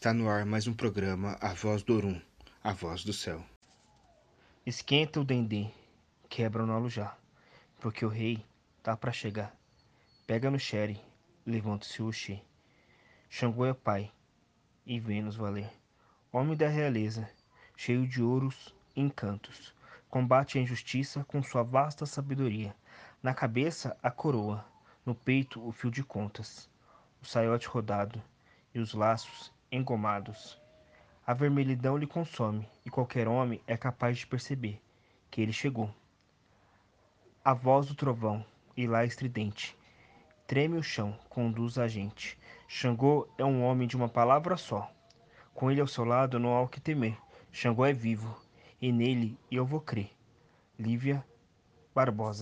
Está no ar mais um programa A Voz do Orum, a voz do céu. Esquenta o dendê, quebra no já, porque o rei tá para chegar. Pega no xere, levanta-se o Oxê. Xangô é pai, e Vênus valer. Homem da realeza, cheio de ouros e encantos. Combate a injustiça com sua vasta sabedoria. Na cabeça, a coroa, no peito, o fio de contas. O saiote rodado e os laços engomados. A vermelhidão lhe consome, e qualquer homem é capaz de perceber que ele chegou. A voz do trovão, e lá estridente, treme o chão, conduz a gente. Xangô é um homem de uma palavra só. Com ele ao seu lado não há o que temer. Xangô é vivo, e nele eu vou crer. Lívia Barbosa